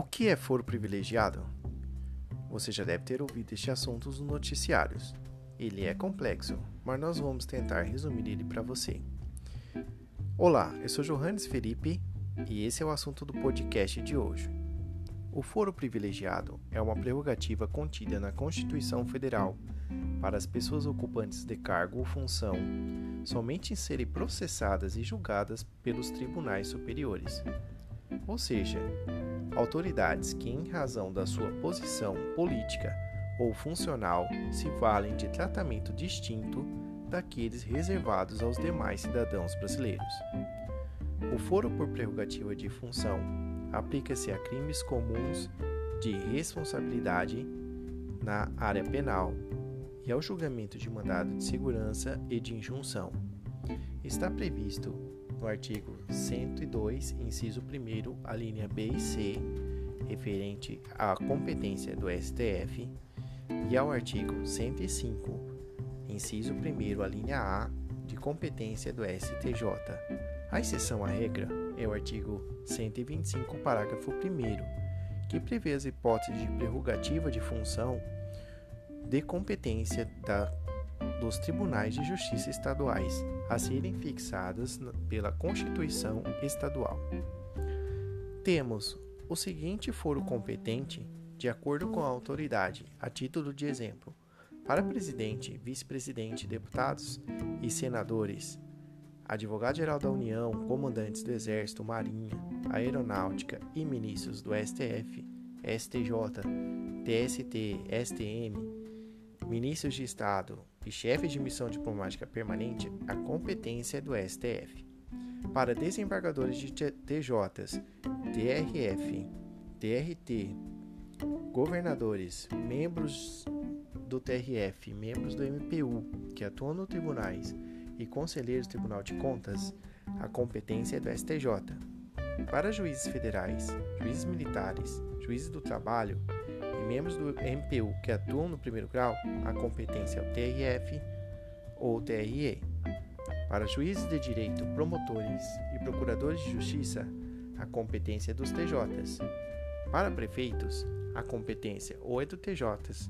O que é foro privilegiado? Você já deve ter ouvido este assunto nos noticiários. Ele é complexo, mas nós vamos tentar resumir ele para você. Olá, eu sou Johannes Felipe e esse é o assunto do podcast de hoje. O foro privilegiado é uma prerrogativa contida na Constituição Federal para as pessoas ocupantes de cargo ou função somente em serem processadas e julgadas pelos tribunais superiores. Ou seja, autoridades que, em razão da sua posição política ou funcional, se valem de tratamento distinto daqueles reservados aos demais cidadãos brasileiros. O foro por prerrogativa de função aplica-se a crimes comuns de responsabilidade na área penal e ao julgamento de mandado de segurança e de injunção. Está previsto no artigo 102, inciso 1, a linha B e C, referente à competência do STF, e ao artigo 105, inciso 1, a linha A, de competência do STJ. A exceção à regra é o artigo 125, parágrafo 1, que prevê as hipóteses de prerrogativa de função de competência da dos tribunais de justiça estaduais a serem fixadas pela Constituição Estadual. Temos o seguinte foro competente, de acordo com a autoridade, a título de exemplo, para presidente, vice-presidente, deputados e senadores, advogado-geral da União, comandantes do Exército, Marinha, Aeronáutica e ministros do STF, STJ, TST, STM, ministros de Estado e chefes de missão diplomática permanente, a competência é do STF. Para desembargadores de TJs, TRF, TRT, governadores, membros do TRF, membros do MPU que atuam nos tribunais e conselheiros do Tribunal de Contas, a competência é do STJ. Para juízes federais, juízes militares, juízes do trabalho, membros do MPU que atuam no primeiro grau, a competência é o TRF ou TRE. Para juízes de direito, promotores e procuradores de justiça, a competência é dos TJs. Para prefeitos, a competência ou é do TJs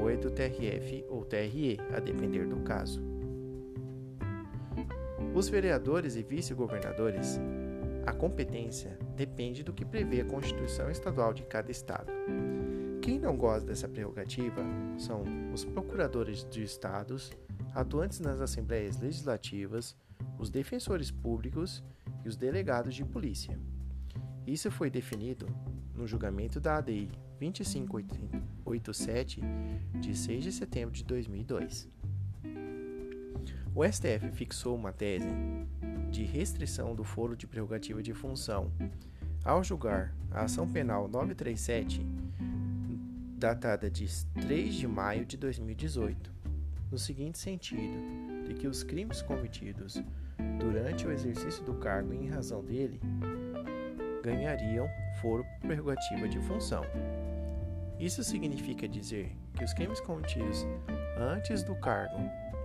ou é do TRF ou TRE, a depender do caso. Os vereadores e vice-governadores, a competência depende do que prevê a Constituição Estadual de cada estado. Quem não gosta dessa prerrogativa são os procuradores de estados, atuantes nas assembleias legislativas, os defensores públicos e os delegados de polícia. Isso foi definido no julgamento da ADI 2587 de 6 de setembro de 2002. O STF fixou uma tese de restrição do foro de prerrogativa de função ao julgar a ação penal 937 datada de 3 de maio de 2018, no seguinte sentido: de que os crimes cometidos durante o exercício do cargo em razão dele ganhariam foro prerrogativa de função. Isso significa dizer que os crimes cometidos antes do cargo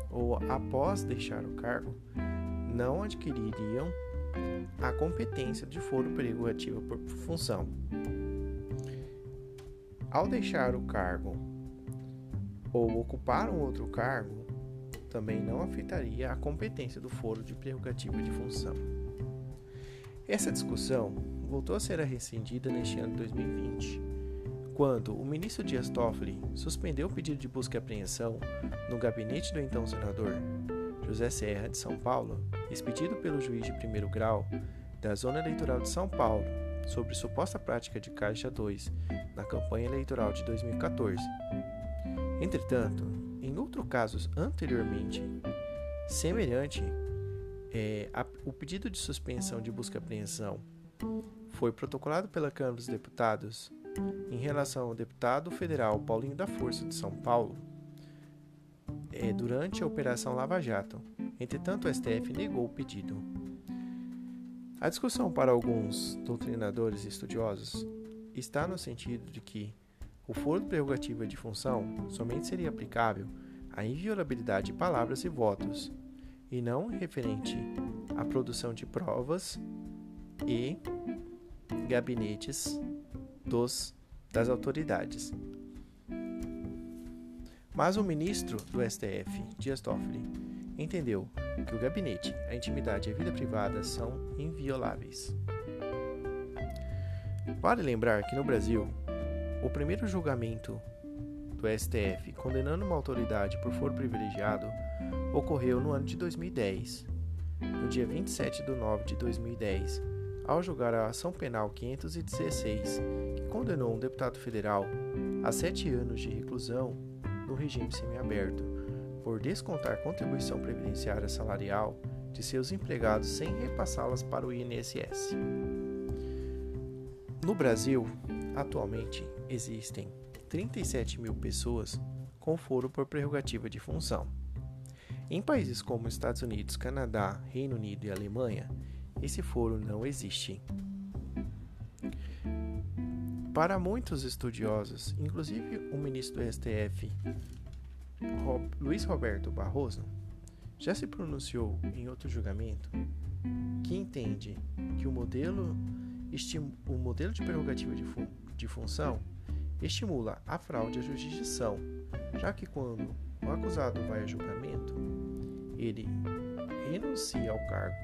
ou após deixar o cargo não adquiririam a competência de foro prerrogativa por função. Ao deixar o cargo ou ocupar um outro cargo, também não afetaria a competência do foro de prerrogativa de função. Essa discussão voltou a ser rescindida neste ano de 2020, quando o ministro Dias Toffoli suspendeu o pedido de busca e apreensão no gabinete do então senador José Serra de São Paulo, expedido pelo juiz de primeiro grau da Zona Eleitoral de São Paulo sobre suposta prática de Caixa 2 na campanha eleitoral de 2014. Entretanto, em outro caso anteriormente semelhante, é, a, o pedido de suspensão de busca e apreensão foi protocolado pela Câmara dos Deputados em relação ao deputado federal Paulinho da Força de São Paulo é, durante a Operação Lava Jato. Entretanto, o STF negou o pedido. A discussão para alguns doutrinadores e estudiosos está no sentido de que o foro de prerrogativa de função somente seria aplicável à inviolabilidade de palavras e votos, e não referente à produção de provas e gabinetes dos, das autoridades. Mas o ministro do STF, Dias Toffoli, entendeu que o gabinete, a intimidade e a vida privada são invioláveis. Vale lembrar que no Brasil, o primeiro julgamento do STF condenando uma autoridade por foro privilegiado ocorreu no ano de 2010. No dia 27 de nove de 2010, ao julgar a ação penal 516, que condenou um deputado federal a sete anos de reclusão no regime semiaberto por descontar contribuição previdenciária salarial de seus empregados sem repassá-las para o INSS. No Brasil, atualmente existem 37 mil pessoas com foro por prerrogativa de função. Em países como Estados Unidos, Canadá, Reino Unido e Alemanha, esse foro não existe. Para muitos estudiosos, inclusive o ministro do STF, Luiz Roberto Barroso, já se pronunciou em outro julgamento que entende que o modelo, o modelo de prerrogativa de, de função estimula a fraude à jurisdição, já que quando o acusado vai a julgamento, ele renuncia ao cargo,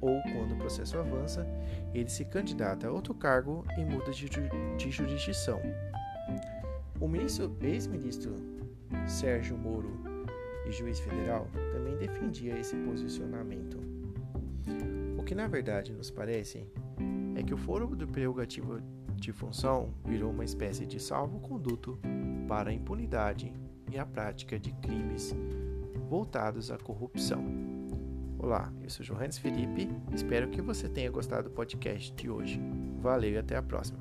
ou quando o processo avança, ele se candidata a outro cargo e muda de, de jurisdição. O ex-ministro Sérgio Moro e juiz federal também defendia esse posicionamento. O que na verdade nos parece é que o foro do prerrogativo de função virou uma espécie de salvo-conduto para a impunidade e a prática de crimes voltados à corrupção. Olá, eu sou Johannes Felipe, espero que você tenha gostado do podcast de hoje. Valeu e até a próxima.